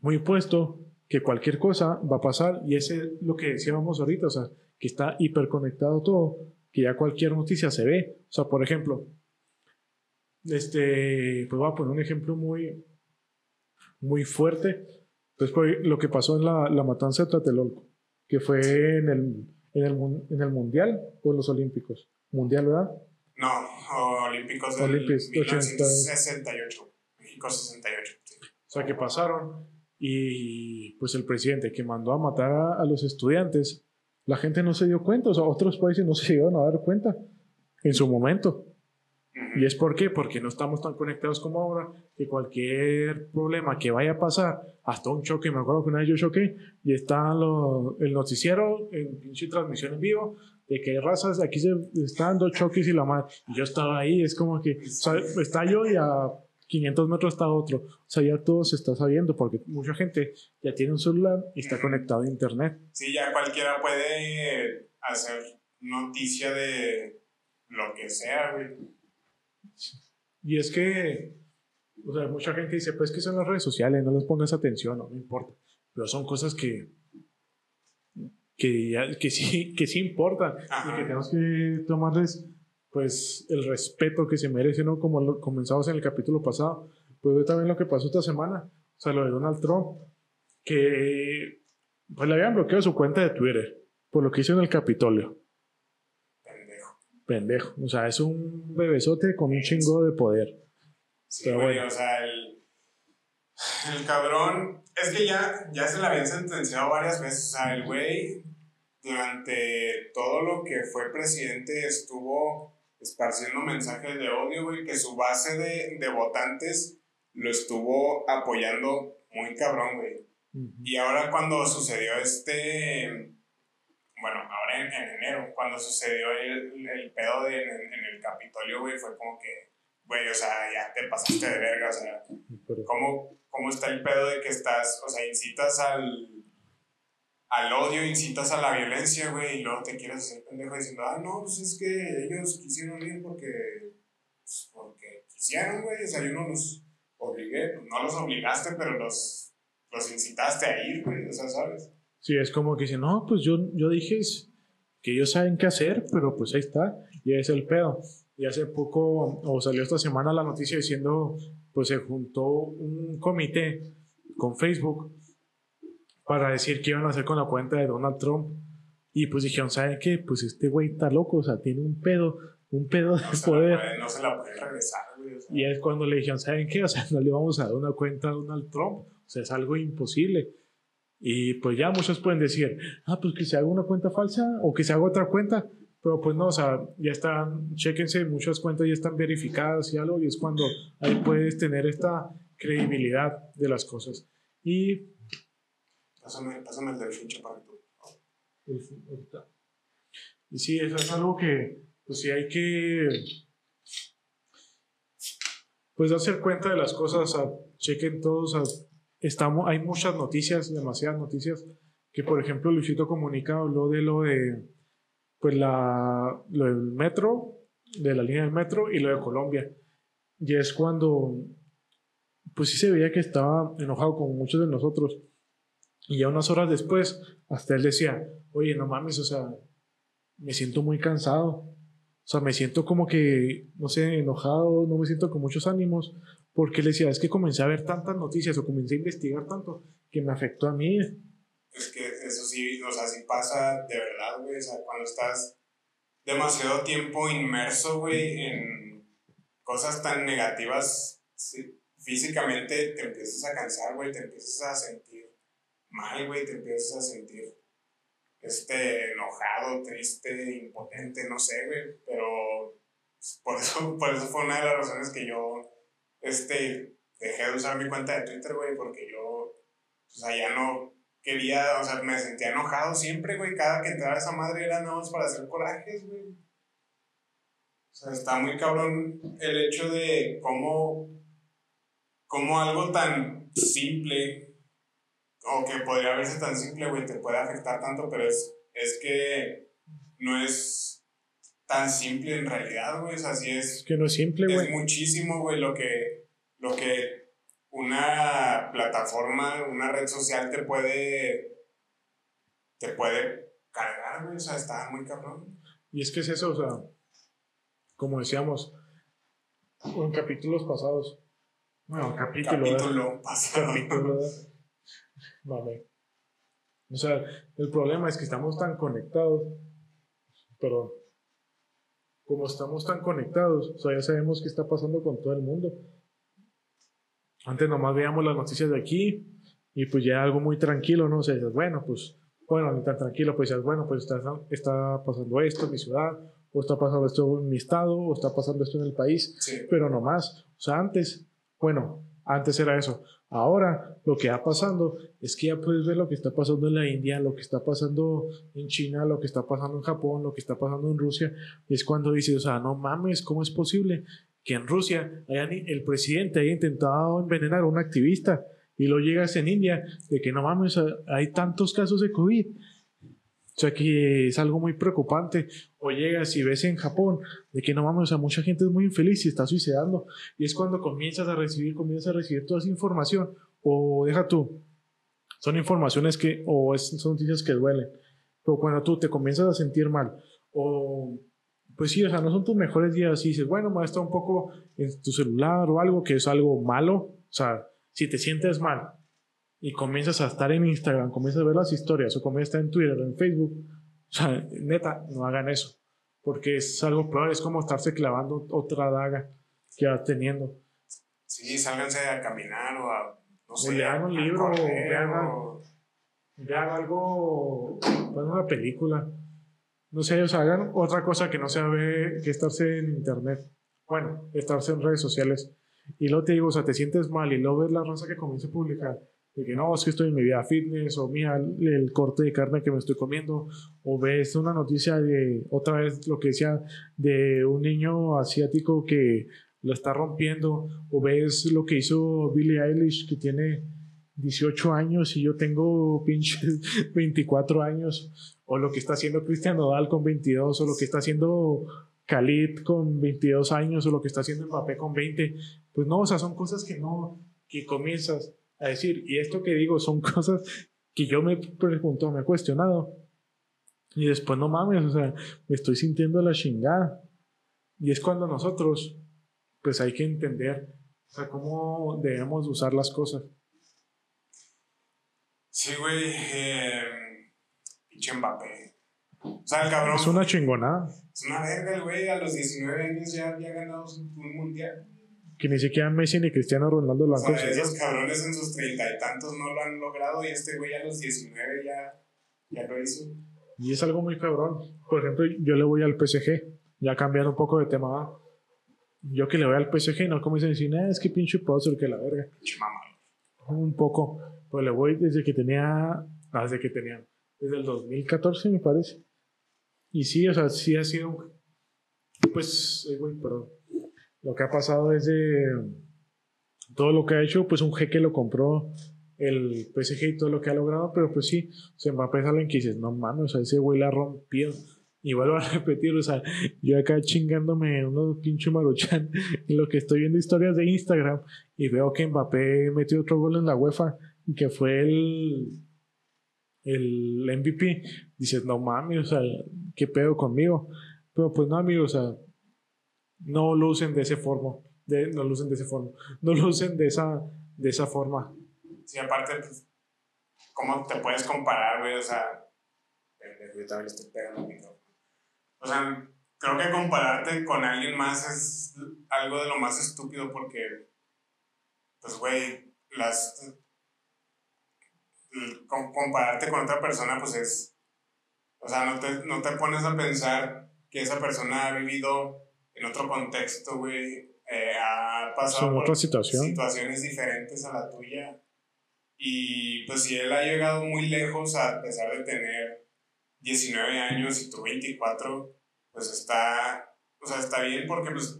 muy puesto, que cualquier cosa va a pasar. Y ese es lo que decíamos ahorita, o sea, que está hiperconectado todo, que ya cualquier noticia se ve. O sea, por ejemplo, este, pues voy a poner un ejemplo muy, muy fuerte. Pues lo que pasó en la, la matanza de Tlatelolco, que fue en el, en el, en el Mundial o en los Olímpicos. Mundial, ¿verdad? No, Olímpicos del Olímpicos, 1968. México 68. O sea, que pasaron y pues el presidente que mandó a matar a, a, los estudiantes, la gente no se dio cuenta, o sea, otros países no se llegaron a dar cuenta en su momento. ¿Y es por qué? Porque no estamos tan conectados como ahora, que cualquier problema que vaya a pasar, hasta un choque, me acuerdo que una vez yo choqué, y está el noticiero en pinche transmisión en vivo, de que hay razas, aquí se están dos choques y la madre, y yo estaba ahí, es como que, está yo y a 500 metros está otro, o sea, ya todo se está sabiendo, porque mucha gente ya tiene un celular y está conectado a internet. Sí, ya cualquiera puede hacer noticia de lo que sea, güey. Y es que, o sea, mucha gente dice, pues que son las redes sociales, no les pongas atención, no me importa. Pero son cosas que, que, que, sí, que sí importan y que tenemos que tomarles pues el respeto que se merecen, ¿no? Como lo comenzamos en el capítulo pasado. Pues también lo que pasó esta semana, o sea, lo de Donald Trump, que pues le habían bloqueado su cuenta de Twitter por lo que hizo en el Capitolio pendejo. O sea, es un bebesote con un chingo de poder. Sí, Pero bueno. o sea, el, el cabrón, es que ya, ya se le habían sentenciado varias veces. O sea, el güey, durante todo lo que fue presidente, estuvo esparciendo mensajes de odio, güey, que su base de, de votantes lo estuvo apoyando muy cabrón, güey. Y ahora cuando sucedió este bueno, ahora en, enero, cuando sucedió el, el pedo de, en, el Capitolio, güey, fue como que, güey, o sea, ya te pasaste de verga, o sea, ¿cómo, ¿cómo está el pedo de que estás, o sea, incitas al, al odio, incitas a la violencia, güey, y luego te quieres hacer pendejo diciendo, ah, no, pues es que ellos quisieron ir porque, pues, porque quisieron, güey, o sea, yo no los obligué, no los obligaste, pero los, los incitaste a ir, güey, o sea, ¿sabes? Sí, es como que dicen, no, pues yo, yo dije que ellos saben qué hacer, pero pues ahí está, y es el pedo. Y hace poco, o salió esta semana la noticia diciendo, pues se juntó un comité con Facebook para decir qué iban a hacer con la cuenta de Donald Trump. Y pues dijeron, ¿saben qué? Pues este güey está loco, o sea, tiene un pedo, un pedo de poder. no se la puede regresar, güey. Y es cuando le dijeron, ¿saben qué? O sea, no le vamos a dar una cuenta a Donald Trump. O sea, es algo imposible. Y pues ya muchos pueden decir, ah, pues que se haga una cuenta falsa o que se haga otra cuenta. Pero pues no, o sea, ya están, chéquense, muchas cuentas ya están verificadas y algo, y es cuando ahí puedes tener esta credibilidad de las cosas. Y. Pásame, pásame el del tú. Y sí, eso es algo que, pues sí hay que. Pues hacer cuenta de las cosas, chequen todos, sea, estamos, hay muchas noticias, demasiadas noticias, que por ejemplo Luisito Comunica habló de lo de, pues la, lo del metro, de la línea del metro y lo de Colombia. Y es cuando, pues sí se veía que estaba enojado con muchos de nosotros. Y ya unas horas después, hasta él decía, oye, no mames, o sea, me siento muy cansado. O sea, me siento como que, no sé, enojado, no me siento con muchos ánimos, porque le decía, es que comencé a ver tantas noticias o comencé a investigar tanto que me afectó a mí. Es que eso sí, o sea, sí pasa de verdad, güey. O sea, cuando estás demasiado tiempo inmerso, güey, en cosas tan negativas, físicamente te empiezas a cansar, güey, te empiezas a sentir mal, güey, te empiezas a sentir este, enojado, triste, impotente, no sé, güey, pero por eso, por eso fue una de las razones que yo este, dejé de usar mi cuenta de Twitter, güey, porque yo, o sea, ya no quería, o sea, me sentía enojado siempre, güey, cada que entraba esa madre era nada más para hacer corajes, güey. O sea, está muy cabrón el hecho de cómo, cómo algo tan simple, o que podría verse tan simple, güey, te puede afectar tanto, pero es, es que no es, tan simple en realidad, güey. O sea, sí es. Que no es simple, güey. Es muchísimo, güey, lo que, lo que una plataforma, una red social te puede. te puede cargar, güey. O sea, está muy cabrón. Y es que es eso, o sea, como decíamos en capítulos pasados. Bueno, capítulo. Capítulo pasado. Capítulo. Vale. O sea, el problema es que estamos tan conectados, pero como estamos tan conectados, o sea, ya sabemos qué está pasando con todo el mundo. Antes nomás veíamos las noticias de aquí y pues ya algo muy tranquilo, ¿no? O sea, dices, bueno, pues, bueno, ni tan tranquilo, pues dices, bueno, pues está, está pasando esto en mi ciudad, o está pasando esto en mi estado, o está pasando esto en el país, pero no más. O sea, antes, bueno, antes era eso. Ahora lo que está pasando es que ya puedes ver lo que está pasando en la India, lo que está pasando en China, lo que está pasando en Japón, lo que está pasando en Rusia. Es cuando dices, o sea, no mames, ¿cómo es posible que en Rusia el presidente haya intentado envenenar a un activista y lo llegas en India de que no mames, hay tantos casos de COVID o sea que es algo muy preocupante. O llegas y ves en Japón de que no vamos, o sea, mucha gente es muy infeliz y está suicidando. Y es cuando comienzas a recibir, comienzas a recibir toda esa información. O deja tú, son informaciones que, o son noticias que duelen. Pero cuando tú te comienzas a sentir mal, o pues sí, o sea, no son tus mejores días y dices, bueno, me está un poco en tu celular o algo que es algo malo. O sea, si te sientes mal y comienzas a estar en Instagram, comienzas a ver las historias o comienzas a estar en Twitter o en Facebook, o sea, neta, no hagan eso. Porque es algo peor, es como estarse clavando otra daga que vas teniendo. Sí, sálganse a caminar o a, no sé, lean un libro, o vean, algo, pues una película. No sé, o sea, hagan otra cosa que no sea ver, que estarse en internet. Bueno, estarse en redes sociales. Y luego te digo, o sea, te sientes mal y luego ves la raza que comienza a publicar de que no, es que estoy en mi vida fitness, o mira el, corte de carne que me estoy comiendo, o ves una noticia de, otra vez lo que decía, de un niño asiático que lo está rompiendo, o ves lo que hizo Billie Eilish, que tiene 18 años y yo tengo pinches 24 años, o lo que está haciendo Cristian Nodal con 22, o lo que está haciendo Khalid con 22 años, o lo que está haciendo Mbappé con 20, pues no, o sea, son cosas que no, que comienzas a decir, y esto que digo son cosas que yo me he preguntado, me he cuestionado. Y después no mames, o sea, me estoy sintiendo la chingada. Y es cuando nosotros, pues hay que entender, o sea, cómo debemos usar las cosas. Sí, güey, eh, pinche Mbappé. O sea, el cabrón. Es una chingonada. Es una verga el güey, a los 19 años ya había ganado un mundial que ni siquiera Messi ni Cristiano Ronaldo lo han conseguido. Esos cabrones en sus treinta y tantos no lo han logrado y este güey a los 19 ya, ya lo hizo. Y es algo muy cabrón. Por ejemplo, yo le voy al PSG, ya cambiando un poco de tema. Yo que le voy al PSG, no como dicen, decir, es que pinche poser, que la verga. Un poco. Pues le voy desde que tenía, desde que tenía, desde el 2014 me parece. Y sí, o sea, sí ha sido, pues, güey, perdón lo que ha pasado es de todo lo que ha hecho, pues un jeque lo compró el PSG y todo lo que ha logrado, pero pues sí, se va a que dices, no mames, o sea, ese güey la rompió. Y vuelvo a repetir, o sea, yo acá chingándome unos pinche maruchan en lo que estoy viendo historias de Instagram y veo que Mbappé metió otro gol en la UEFA y que fue el, el MVP. Dices, no mames, o sea, ¿qué pedo conmigo? Pero pues no, amigo, o sea, no lo usen de esa forma. De, no lo usen de esa forma. No lo usen de esa, de esa forma. Sí, aparte, pues, ¿cómo te puedes comparar, güey? O sea, yo también estoy pegando O sea, creo que compararte con alguien más es algo de lo más estúpido porque, pues, güey, las. Compararte con otra persona, pues es. O sea, no te, no te pones a pensar que esa persona ha vivido en otro contexto, güey, eh, ha pasado por otra situación. situaciones diferentes a la tuya. Y pues si él ha llegado muy lejos a pesar de tener 19 años y tú 24, pues está, o sea, está bien porque pues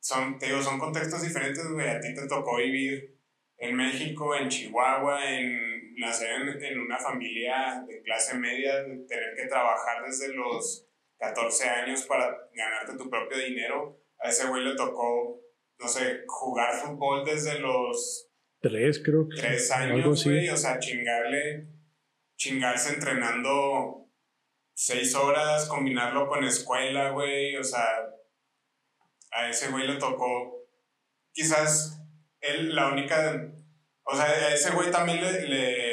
son, te digo, son contextos diferentes, güey. A ti te tocó vivir en México, en Chihuahua, en nacer en, en una familia de clase media, tener que trabajar desde los 14 años para ganarte tu propio dinero. A ese güey le tocó, no sé, jugar fútbol desde los... Tres, creo que. Tres años, güey. O sea, chingarle, chingarse entrenando seis horas, combinarlo con escuela, güey. O sea, a ese güey le tocó, quizás, él, la única... O sea, a ese güey también le, le,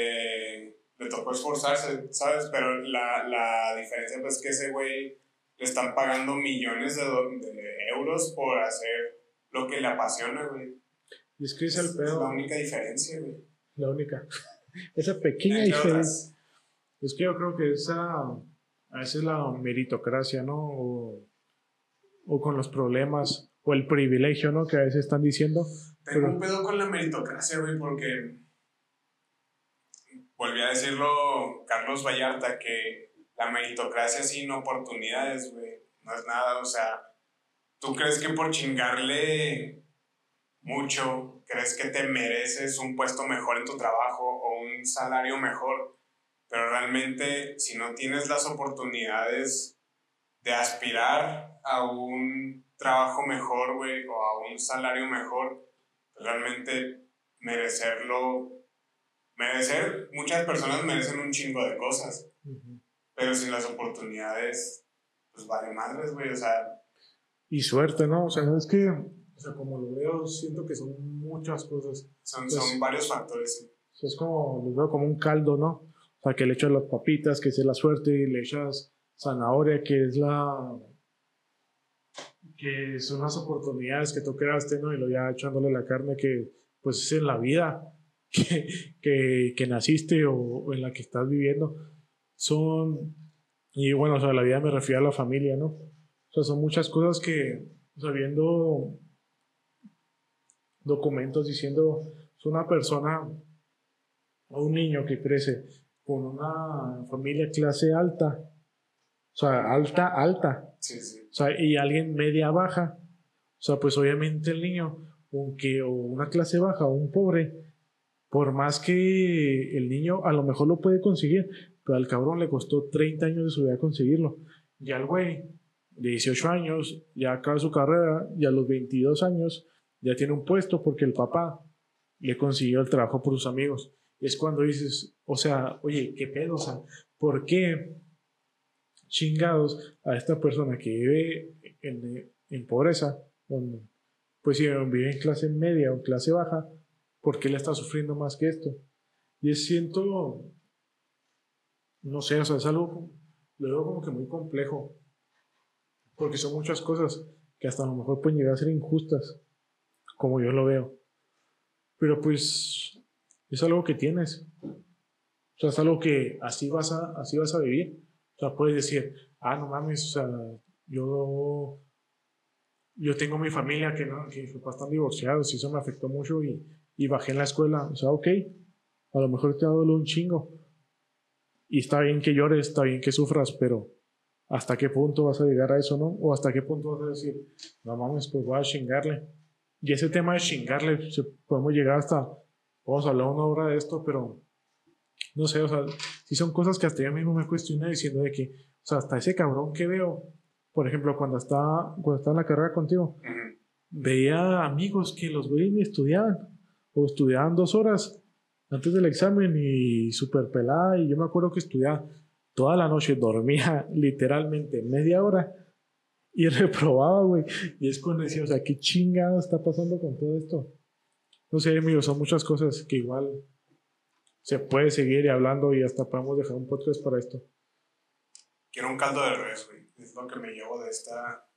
le tocó esforzarse, ¿sabes? Pero la, la diferencia, pues, que ese güey le están pagando millones de, de euros por hacer lo que le apasiona, güey. Y es que es el pedo. Es la única diferencia, güey. La única. Esa pequeña diferencia. Es que yo creo que esa, a veces la meritocracia, ¿no? O, o, con los problemas, o el privilegio, ¿no? Que a veces están diciendo. Tengo un pedo con la meritocracia, güey, porque volví a decirlo Carlos Vallarta, que la meritocracia sin oportunidades, güey. No es nada, o sea, tú crees que por chingarle mucho, crees que te mereces un puesto mejor en tu trabajo o un salario mejor, pero realmente si no tienes las oportunidades de aspirar a un trabajo mejor, güey, o a un salario mejor, realmente merecerlo, merecer, muchas personas merecen un chingo de cosas. Pero sin las oportunidades, pues vale madres, güey, o sea. Y suerte, ¿no? O sea, es que, o sea, como lo veo, siento que son muchas cosas. Son, pues, son varios factores, sí. es como, lo veo como un caldo, ¿no? O sea, que le echas las papitas, que es la suerte, y le echas zanahoria, que es la. que son las oportunidades que tú creaste, ¿no? Y lo ya echándole la carne que, pues, es en la vida que, que, que naciste o, o en la que estás viviendo son, y bueno, o sea, la vida me refiero a la familia, ¿no? O sea, son muchas cosas que, o sea, viendo documentos diciendo, es una persona o un niño que crece con una familia clase alta, o sea, alta, alta, sí, sí. o sea, y alguien media baja, o sea, pues obviamente el niño, aunque o una clase baja o un pobre, por más que el niño a lo mejor lo puede conseguir, pero al cabrón le costó 30 años de su vida conseguirlo. Y al güey, de 18 años, ya acaba su carrera y a los 22 años ya tiene un puesto porque el papá le consiguió el trabajo por sus amigos. es cuando dices, o sea, oye, ¿qué pedo? O sea, ¿por qué chingados a esta persona que vive en, en pobreza, pues si vive en clase media o en clase baja, ¿por qué le está sufriendo más que esto? Y es siento no sé, o sea, es algo, lo veo como que muy complejo, porque son muchas cosas que hasta a lo mejor pueden llegar a ser injustas, como yo lo veo. Pero pues es algo que tienes. O sea, es algo que así vas a, así vas a vivir. O sea, puedes decir, ah, no mames, o sea, yo, yo tengo mi familia que, no, que están divorciados y eso me afectó mucho y, y bajé en la escuela. O sea, ok, a lo mejor te ha dado un chingo, y está bien que llores, está bien que sufras, pero ¿hasta qué punto vas a llegar a eso, no? O hasta qué punto vas a decir, no mames, pues voy a chingarle. Y ese tema de chingarle, podemos llegar hasta, vamos a hablar una hora de esto, pero no sé, o sea, si son cosas que hasta yo mismo me cuestiono diciendo de que, o sea, hasta ese cabrón que veo, por ejemplo, cuando está, cuando está en la carrera contigo, veía amigos que los güeyes estudiaban, o estudiaban dos horas, antes del examen y súper pelada. Y yo me acuerdo que estudiaba toda la noche, dormía literalmente media hora y reprobaba, güey. Y es cuando decía, o sea, ¿qué chingado está pasando con todo esto? No sé, amigos, son muchas cosas que igual se puede seguir hablando y hasta podemos dejar un podcast para esto. Quiero un caldo de res, güey. Es lo que me llevo de esta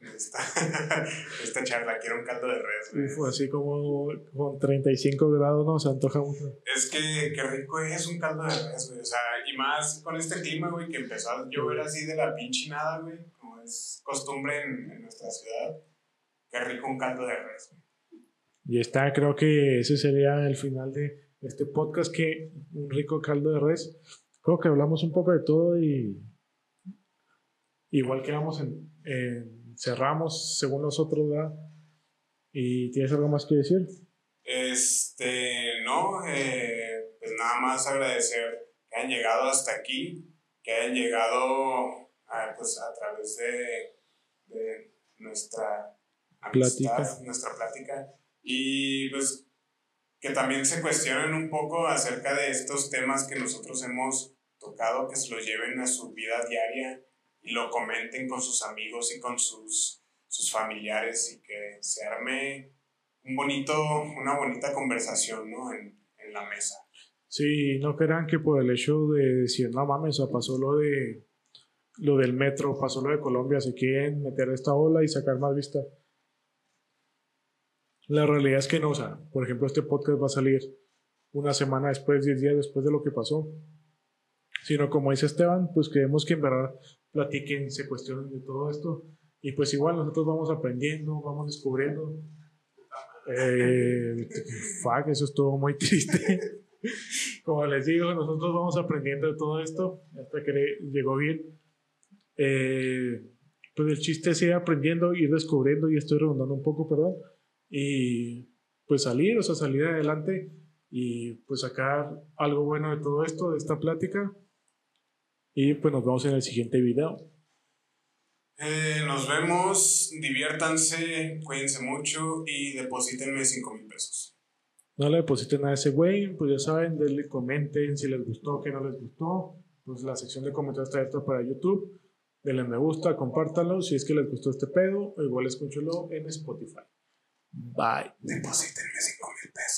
esta, esta charla, quiero un caldo de res. así como con 35 grados, ¿no? Se antoja mucho. Es que qué rico es un caldo de res, güey. O sea, y más con este clima, güey, que empezó a llover así de la pinche nada, güey. Como es costumbre en, en nuestra ciudad. Qué rico un caldo de res, güey. Y está, creo que ese sería el final de este podcast, que un rico caldo de res. Creo que hablamos un poco de todo y igual quedamos en, en cerramos según nosotros, ¿verdad? ¿Y tienes algo más que decir? Este, no, eh, pues nada más agradecer que hayan llegado hasta aquí, que hayan llegado a, pues, a través de, de nuestra amistad, plática. nuestra plática. Y pues que también se cuestionen un poco acerca de estos temas que nosotros hemos tocado, que se los lleven a su vida diaria lo comenten con sus amigos y con sus, sus familiares y que se arme un bonito, una bonita conversación ¿no? en, en la mesa. Sí, no crean que por el hecho de decir, no mames, o pasó lo de lo del metro, pasó lo de Colombia, se quieren meter esta ola y sacar más vista. La realidad es que no, o sea, por ejemplo, este podcast va a salir una semana después, diez días después de lo que pasó. Sino como dice Esteban, pues queremos que en verdad platiquen, se cuestionen de todo esto. Y pues igual nosotros vamos aprendiendo, vamos descubriendo. Eh, fuck, eso estuvo muy triste. Como les digo, nosotros vamos aprendiendo de todo esto hasta que llegó bien. Eh, pues el chiste es ir aprendiendo, ir descubriendo, y estoy redundando un poco, perdón, y pues salir, o sea, salir adelante y pues sacar algo bueno de todo esto, de esta plática. Y pues nos vemos en el siguiente video. Eh, nos vemos, diviértanse, cuídense mucho y deposítenme 5 mil pesos. No le depositen a ese güey, pues ya saben, denle, comenten si les gustó, que no les gustó. Pues la sección de comentarios está abierta para YouTube. Denle me gusta, compártanlo si es que les gustó este pedo, o igual escúchalo en Spotify. Bye. Deposítenme 5 mil pesos.